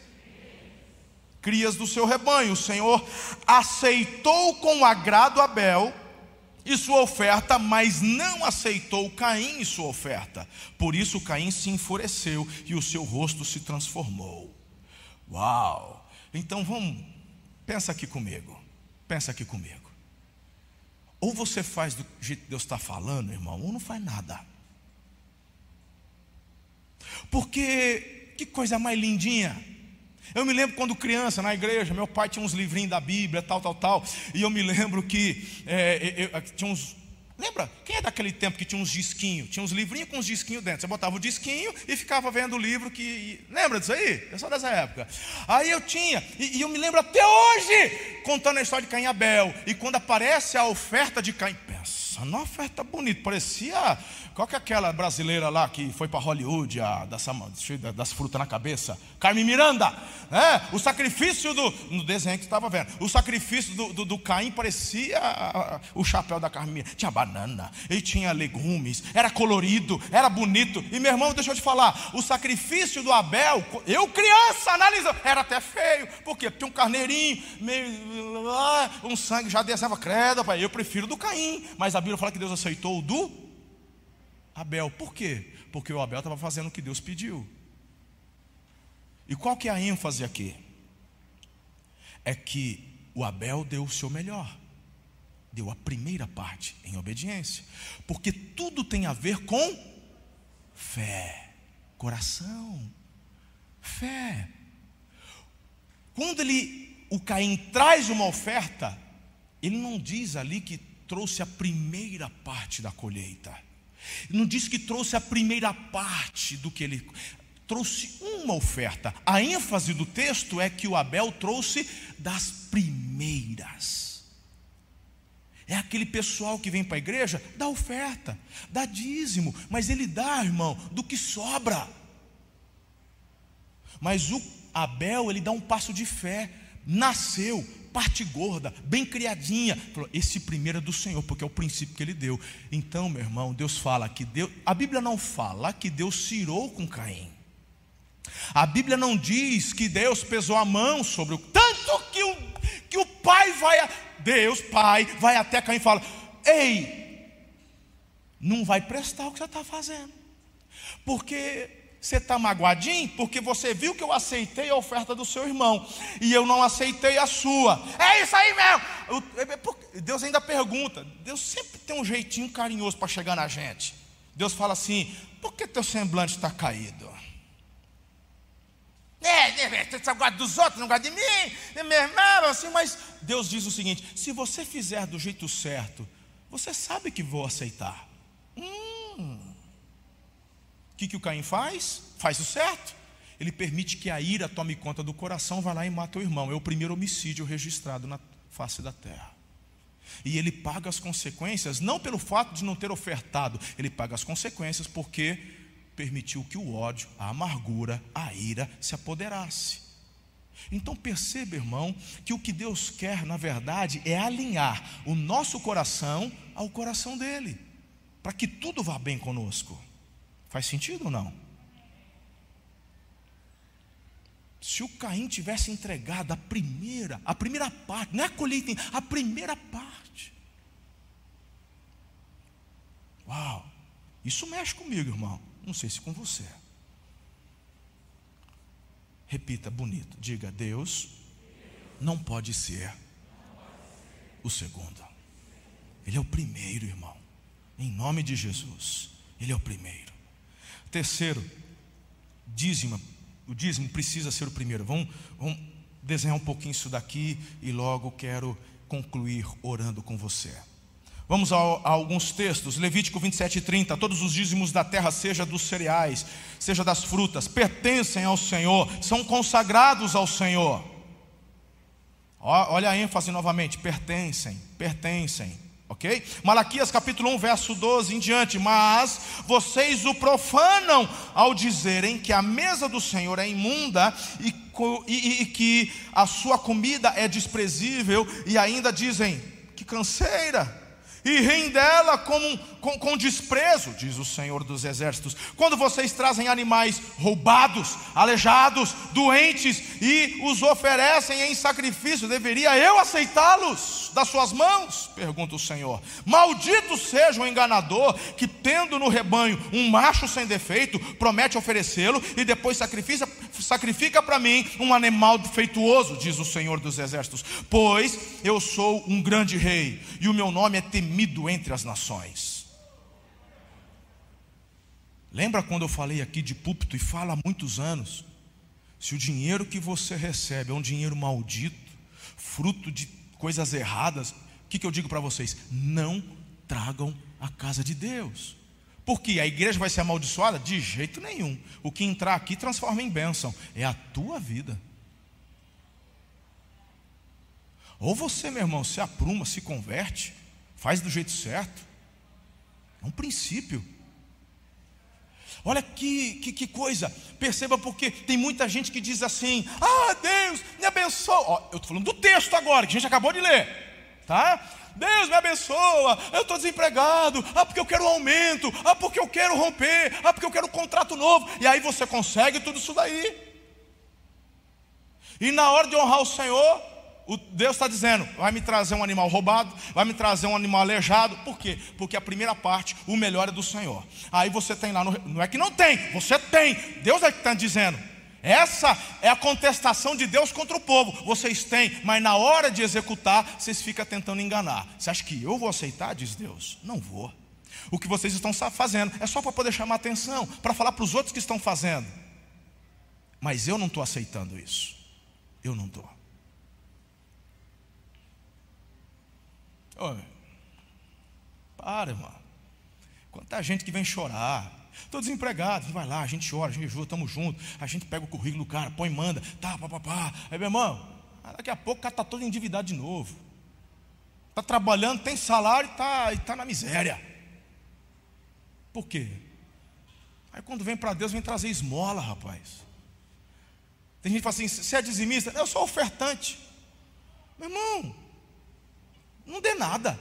crias do seu rebanho. O Senhor aceitou com agrado Abel e sua oferta, mas não aceitou Caim e sua oferta. Por isso Caim se enfureceu e o seu rosto se transformou. Uau! Então vamos, pensa aqui comigo. Pensa aqui comigo. Ou você faz do jeito que Deus está falando, irmão, ou não faz nada. Porque que coisa mais lindinha eu me lembro quando criança, na igreja, meu pai tinha uns livrinhos da Bíblia, tal, tal, tal. E eu me lembro que é, eu, tinha uns. Lembra? Quem é daquele tempo que tinha uns disquinhos? Tinha uns livrinhos com uns disquinhos dentro. Você botava o disquinho e ficava vendo o livro que. Lembra disso aí? Eu sou dessa época. Aí eu tinha, e, e eu me lembro até hoje, contando a história de Caim e Abel. E quando aparece a oferta de Caim, pensa, uma oferta bonita, parecia qual que é aquela brasileira lá que foi para Hollywood, a, das, das frutas na cabeça? Carmen Miranda. Né? O sacrifício do. No desenho que estava vendo. O sacrifício do, do, do Caim parecia a, a, o chapéu da Carmen Miranda. Tinha banana, e tinha legumes, era colorido, era bonito. E meu irmão, deixa eu te falar: o sacrifício do Abel, eu criança analisando, era até feio. Por quê? Porque um carneirinho, meio. Ah, um sangue já desceva, credo, pai. Eu prefiro do Caim. Mas a Bíblia fala que Deus aceitou o do Abel. Por quê? Porque o Abel estava fazendo o que Deus pediu. E qual que é a ênfase aqui? É que o Abel deu o seu melhor. Deu a primeira parte em obediência. Porque tudo tem a ver com fé, coração, fé. Quando ele, o Caim traz uma oferta, ele não diz ali que trouxe a primeira parte da colheita. Não diz que trouxe a primeira parte do que ele trouxe uma oferta. A ênfase do texto é que o Abel trouxe das primeiras. É aquele pessoal que vem para a igreja, dá oferta, dá dízimo, mas ele dá, irmão, do que sobra. Mas o Abel, ele dá um passo de fé, nasceu, parte gorda, bem criadinha. Falou, esse primeiro é do Senhor, porque é o princípio que ele deu. Então, meu irmão, Deus fala que Deus, a Bíblia não fala que Deus cirou com Caim. A Bíblia não diz que Deus pesou a mão sobre o. Tanto que o, que o pai vai. A, Deus, pai, vai até Caim e fala: Ei, não vai prestar o que você está fazendo. Porque você está magoadinho porque você viu que eu aceitei a oferta do seu irmão e eu não aceitei a sua. É isso aí mesmo. É, Deus ainda pergunta. Deus sempre tem um jeitinho carinhoso para chegar na gente. Deus fala assim: por que teu semblante está caído? É, você gosta dos outros, não gosta de mim, é meu irmão, assim, mas Deus diz o seguinte: se você fizer do jeito certo, você sabe que vou aceitar. Hum. O que, que o Caim faz? Faz o certo. Ele permite que a ira tome conta do coração, vai lá e mata o irmão. É o primeiro homicídio registrado na face da terra. E ele paga as consequências, não pelo fato de não ter ofertado, ele paga as consequências porque permitiu que o ódio, a amargura, a ira se apoderasse. Então perceba, irmão, que o que Deus quer, na verdade, é alinhar o nosso coração ao coração dele, para que tudo vá bem conosco. Faz sentido ou não? Se o Caim tivesse entregado a primeira, a primeira parte, não é a colheita, a primeira parte. Uau, isso mexe comigo, irmão. Não sei se com você. Repita bonito, diga: Deus não pode ser o segundo. Ele é o primeiro, irmão. Em nome de Jesus, ele é o primeiro. Terceiro, dízimo. O dízimo precisa ser o primeiro. Vamos, vamos desenhar um pouquinho isso daqui e logo quero concluir orando com você. Vamos a, a, alguns textos, Levítico 27 e 30. Todos os dízimos da terra, seja dos cereais, seja das frutas, pertencem ao Senhor, são consagrados ao Senhor. Olha a ênfase novamente: pertencem, pertencem ok? Malaquias capítulo 1, verso 12 em diante. Mas vocês o profanam ao dizerem que a mesa do Senhor é imunda e, e, e que a sua comida é desprezível, e ainda dizem que canseira e riem dela com, com, com, desprezo, diz o Senhor dos Exércitos. Quando vocês trazem animais roubados, aleijados, doentes e os oferecem em sacrifício, deveria eu aceitá-los das suas mãos? Pergunta o Senhor. Maldito seja o enganador que, tendo no rebanho um macho sem defeito, promete oferecê-lo e depois sacrifica, sacrifica para mim um animal defeituoso, diz o Senhor dos Exércitos. Pois eu sou um grande rei e o meu nome é temido temido entre as nações. Lembra quando eu falei aqui de púlpito e fala há muitos anos? Se o dinheiro que você recebe é um dinheiro maldito, fruto de coisas erradas, o que, que eu digo para vocês? Não tragam a casa de Deus. Porque a igreja vai ser amaldiçoada? De jeito nenhum. O que entrar aqui transforma em bênção. É a tua vida. Ou você, meu irmão, se apruma, se converte, Faz do jeito certo. É um princípio. Olha que, que, que, coisa, perceba porque tem muita gente que diz assim: Ah, Deus me abençoa. Ó, eu estou falando do texto agora, que a gente acabou de ler, tá? Deus me abençoa, eu estou desempregado, ah, porque eu quero um aumento, ah, porque eu quero romper, ah, porque eu quero um contrato novo, e aí você consegue tudo isso daí. E na hora de honrar o Senhor, o Deus está dizendo: vai me trazer um animal roubado, vai me trazer um animal aleijado. Por quê? Porque a primeira parte, o melhor é do Senhor. Aí você tem lá, no, não é que não tem, você tem. Deus é que está dizendo. Essa é a contestação de Deus contra o povo. Vocês têm, mas na hora de executar, vocês ficam tentando enganar. Você acha que eu vou aceitar? Diz Deus. Não vou. O que vocês estão fazendo é só para poder chamar atenção, para falar para os outros que estão fazendo. Mas eu não estou aceitando isso. Eu não estou. Oi. Para, irmão. Quanta gente que vem chorar. Estou desempregado, vai lá, a gente chora, a gente ajuda, estamos juntos, a gente pega o currículo do cara, põe, manda, tá, papapá. Aí, meu irmão, daqui a pouco o cara está todo endividado de novo. Está trabalhando, tem salário e está tá na miséria. Por quê? Aí quando vem para Deus, vem trazer esmola, rapaz. Tem gente que fala assim: você é dizimista? Eu sou ofertante. Meu irmão, não dê nada.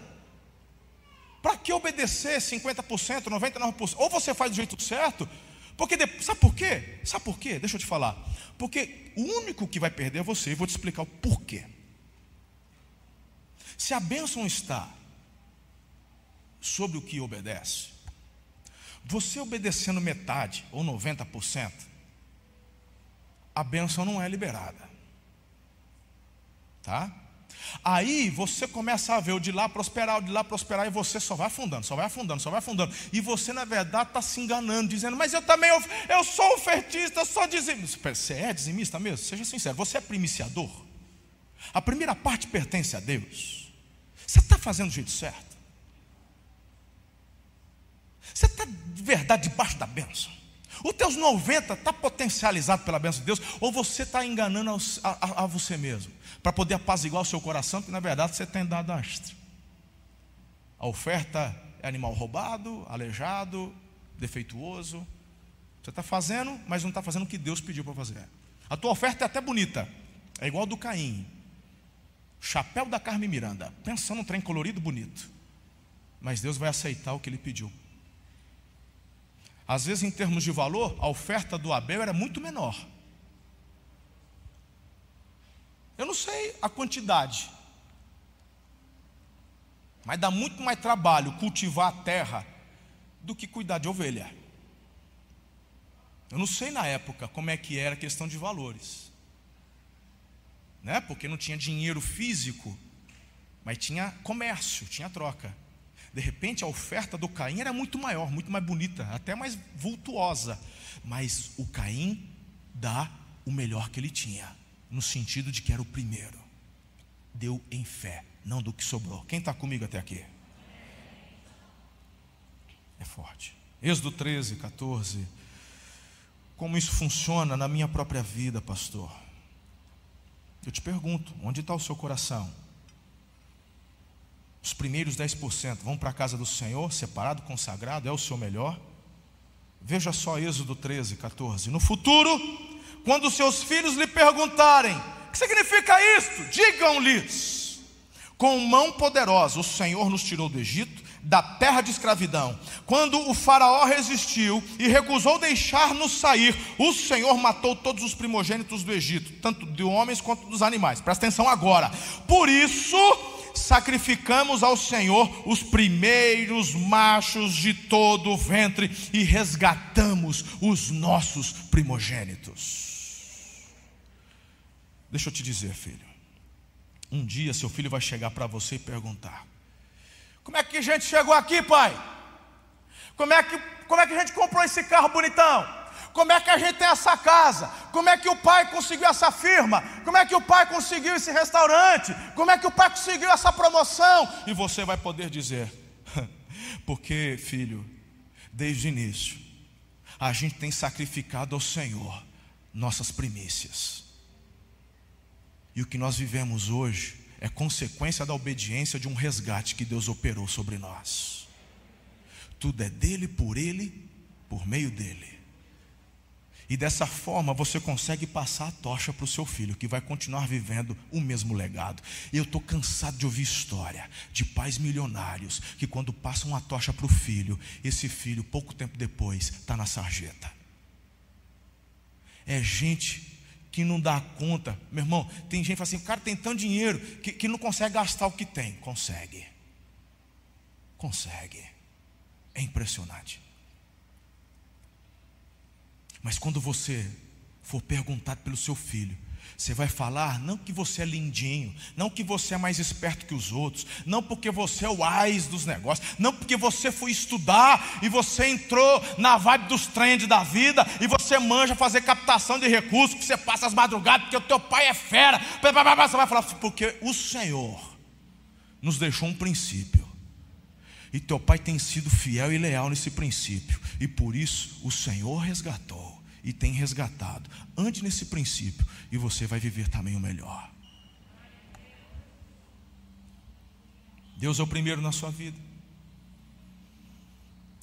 Para que obedecer 50%, 99%? Ou você faz do jeito certo, porque sabe por quê? Sabe por quê? Deixa eu te falar. Porque o único que vai perder é você, e vou te explicar o porquê. Se a bênção está sobre o que obedece, você obedecendo metade ou 90%, a bênção não é liberada. Tá? Aí você começa a ver o de lá prosperar, o de lá prosperar, e você só vai afundando, só vai afundando, só vai afundando. E você, na verdade, está se enganando, dizendo, mas eu também, eu, sou ofertista, eu sou dizimista. Você é dizimista mesmo? Seja sincero, você é primiciador. A primeira parte pertence a Deus. Você está fazendo do jeito certo? Você está de verdade debaixo da bênção? Os teus 90 está potencializado pela bênção de Deus, ou você está enganando a, a, a você mesmo? Para poder apaziguar o seu coração, que na verdade você tem dado astro. A oferta é animal roubado, aleijado, defeituoso. Você está fazendo, mas não está fazendo o que Deus pediu para fazer. A tua oferta é até bonita, é igual do Caim. Chapéu da Carmen Miranda, pensando num trem colorido bonito. Mas Deus vai aceitar o que ele pediu. Às vezes, em termos de valor, a oferta do Abel era muito menor. Eu não sei a quantidade, mas dá muito mais trabalho cultivar a terra do que cuidar de ovelha. Eu não sei na época como é que era a questão de valores, né? Porque não tinha dinheiro físico, mas tinha comércio, tinha troca. De repente a oferta do Caim era muito maior, muito mais bonita, até mais vultuosa. Mas o Caim dá o melhor que ele tinha no sentido de que era o primeiro. Deu em fé, não do que sobrou. Quem está comigo até aqui? É forte. Êxodo 13, 14. Como isso funciona na minha própria vida, pastor? Eu te pergunto: onde está o seu coração? Os primeiros 10% vão para a casa do Senhor, separado, consagrado, é o seu melhor? Veja só Êxodo 13, 14. No futuro, quando seus filhos lhe perguntarem: O que significa isto? Digam-lhes: Com mão poderosa o Senhor nos tirou do Egito, da terra de escravidão. Quando o Faraó resistiu e recusou deixar-nos sair, o Senhor matou todos os primogênitos do Egito, tanto de homens quanto dos animais. Presta atenção agora. Por isso sacrificamos ao Senhor os primeiros machos de todo o ventre e resgatamos os nossos primogênitos. Deixa eu te dizer, filho. Um dia seu filho vai chegar para você e perguntar: Como é que a gente chegou aqui, pai? Como é que, como é que a gente comprou esse carro bonitão? Como é que a gente tem essa casa? Como é que o pai conseguiu essa firma? Como é que o pai conseguiu esse restaurante? Como é que o pai conseguiu essa promoção? E você vai poder dizer: Porque, filho, desde o início, a gente tem sacrificado ao Senhor nossas primícias. E o que nós vivemos hoje é consequência da obediência de um resgate que Deus operou sobre nós. Tudo é dele, por ele, por meio dele. E dessa forma você consegue passar a tocha para o seu filho, que vai continuar vivendo o mesmo legado. Eu estou cansado de ouvir história de pais milionários que, quando passam a tocha para o filho, esse filho, pouco tempo depois, está na sarjeta. É gente que não dá conta. Meu irmão, tem gente que fala assim: o cara tem tanto dinheiro que, que não consegue gastar o que tem. Consegue. Consegue. É impressionante. Mas quando você for perguntado pelo seu filho, você vai falar não que você é lindinho, não que você é mais esperto que os outros, não porque você é o ais dos negócios, não porque você foi estudar e você entrou na vibe dos trends da vida e você manja fazer captação de recursos, que você passa as madrugadas, porque o teu pai é fera. Você vai falar, porque o Senhor nos deixou um princípio. E teu pai tem sido fiel e leal nesse princípio. E por isso o Senhor resgatou e tem resgatado. Ande nesse princípio e você vai viver também o melhor. Deus é o primeiro na sua vida.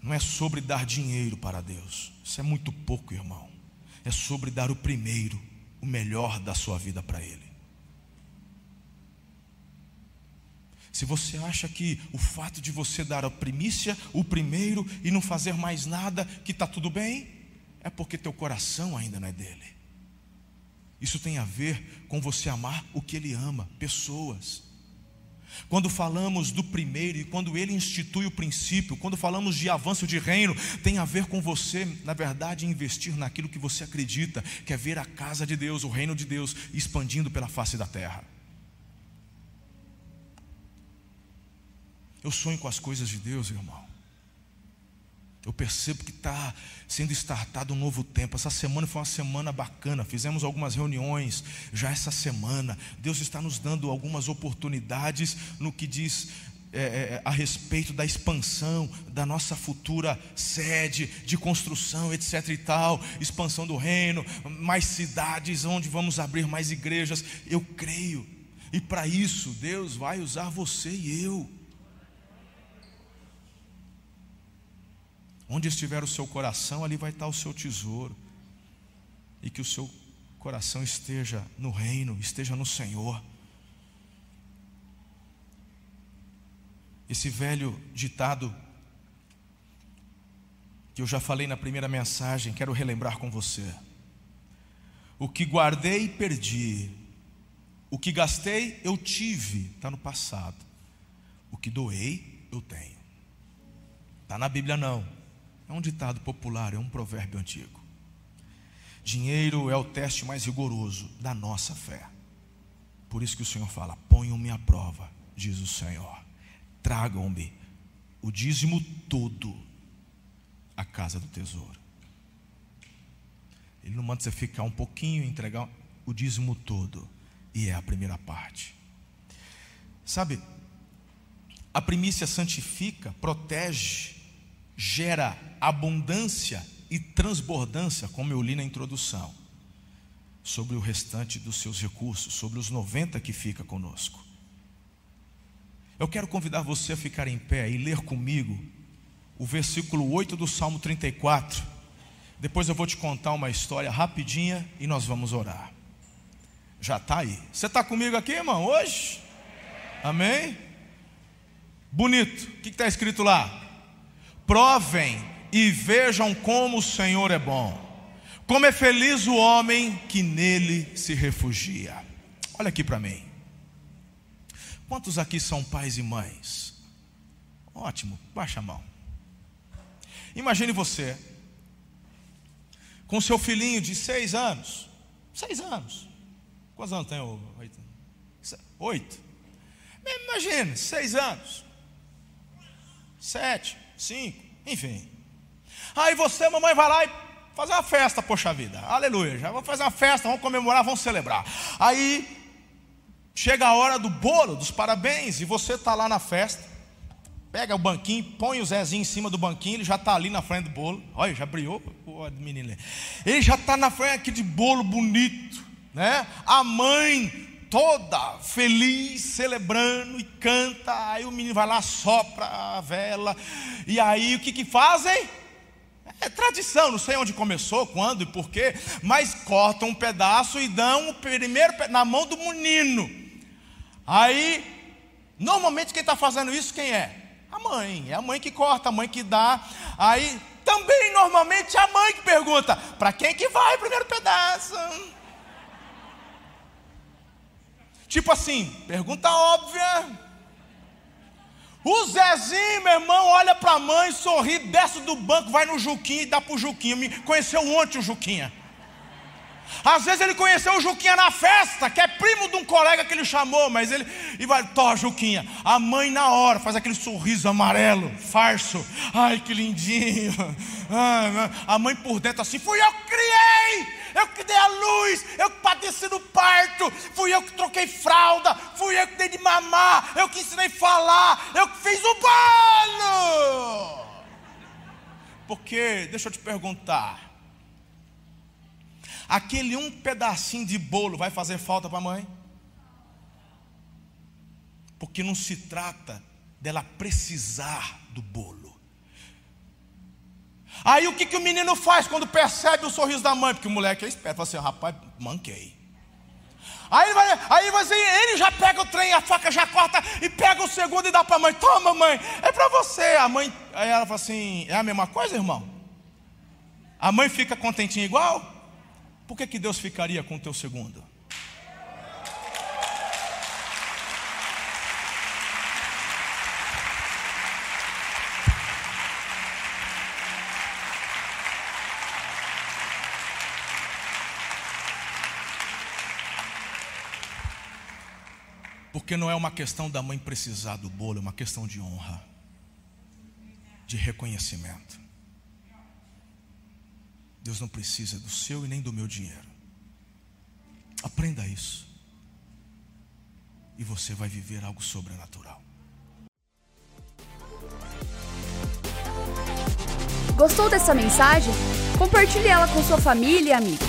Não é sobre dar dinheiro para Deus. Isso é muito pouco, irmão. É sobre dar o primeiro, o melhor da sua vida para Ele. Se você acha que o fato de você dar a primícia, o primeiro e não fazer mais nada, que está tudo bem, é porque teu coração ainda não é dele. Isso tem a ver com você amar o que ele ama, pessoas. Quando falamos do primeiro e quando ele institui o princípio, quando falamos de avanço de reino, tem a ver com você, na verdade, investir naquilo que você acredita, que é ver a casa de Deus, o reino de Deus expandindo pela face da terra. Eu sonho com as coisas de Deus, irmão. Eu percebo que está sendo startado um novo tempo. Essa semana foi uma semana bacana. Fizemos algumas reuniões já essa semana. Deus está nos dando algumas oportunidades no que diz é, é, a respeito da expansão da nossa futura sede de construção, etc. e tal, expansão do reino, mais cidades onde vamos abrir mais igrejas. Eu creio, e para isso Deus vai usar você e eu. Onde estiver o seu coração, ali vai estar o seu tesouro. E que o seu coração esteja no reino, esteja no Senhor. Esse velho ditado que eu já falei na primeira mensagem, quero relembrar com você. O que guardei, perdi. O que gastei, eu tive, está no passado. O que doei, eu tenho. Está na Bíblia não. É um ditado popular, é um provérbio antigo. Dinheiro é o teste mais rigoroso da nossa fé. Por isso que o Senhor fala: ponham-me à prova, diz o Senhor. Tragam-me o dízimo todo à casa do tesouro. Ele não manda você ficar um pouquinho e entregar o dízimo todo. E é a primeira parte. Sabe, a primícia santifica, protege, gera abundância e transbordância, como eu li na introdução, sobre o restante dos seus recursos, sobre os 90 que fica conosco. Eu quero convidar você a ficar em pé e ler comigo o versículo 8 do Salmo 34. Depois eu vou te contar uma história rapidinha e nós vamos orar. Já está aí. Você está comigo aqui, irmão, hoje? Amém? Bonito. O que está escrito lá? Provem e vejam como o Senhor é bom. Como é feliz o homem que nele se refugia. Olha aqui para mim. Quantos aqui são pais e mães? Ótimo, baixa a mão. Imagine você com seu filhinho de seis anos. Seis anos. Quantos anos tem oito? Oito. Imagine, seis anos. Sete cinco, enfim. Aí você, mamãe, vai lá e fazer uma festa, poxa vida, aleluia. Já vamos fazer uma festa, vamos comemorar, vamos celebrar. Aí chega a hora do bolo, dos parabéns, e você está lá na festa. Pega o banquinho, põe o Zezinho em cima do banquinho, ele já está ali na frente do bolo. Olha, já brilhou o menino. Ele já está na frente aqui de bolo bonito, né? A mãe toda feliz, celebrando e canta. Aí o menino vai lá, sopra a vela. E aí o que, que fazem? É tradição, não sei onde começou, quando e porquê, mas cortam um pedaço e dão o primeiro na mão do menino. Aí, normalmente quem está fazendo isso, quem é? A mãe, é a mãe que corta, a mãe que dá. Aí, também normalmente é a mãe que pergunta: para quem que vai o primeiro pedaço? Tipo assim, pergunta óbvia. O Zezinho, meu irmão, olha para a mãe, sorri, desce do banco, vai no Juquinha e dá para o Juquinha. Me conheceu ontem o Juquinha. Às vezes ele conheceu o Juquinha na festa, que é primo de um colega que ele chamou, mas ele e vai, tó, Juquinha. A mãe na hora faz aquele sorriso amarelo, farso. Ai, que lindinho. a mãe por dentro assim, fui eu que criei eu que dei a luz, eu que padeci no parto, fui eu que troquei fralda, fui eu que dei de mamar, eu que ensinei a falar, eu que fiz o bolo. Porque, deixa eu te perguntar, aquele um pedacinho de bolo vai fazer falta para a mãe? Porque não se trata dela precisar do bolo. Aí o que, que o menino faz quando percebe o sorriso da mãe? Porque o moleque é esperto, fala assim: rapaz, manquei. Aí, vai, aí você, ele já pega o trem, a faca já corta e pega o segundo e dá para a mãe: toma, mãe, é para você. A mãe, aí ela fala assim: é a mesma coisa, irmão? A mãe fica contentinha igual? Por que, que Deus ficaria com o teu segundo? Porque não é uma questão da mãe precisar do bolo, é uma questão de honra, de reconhecimento. Deus não precisa do seu e nem do meu dinheiro. Aprenda isso. E você vai viver algo sobrenatural. Gostou dessa mensagem? Compartilhe ela com sua família e amigos.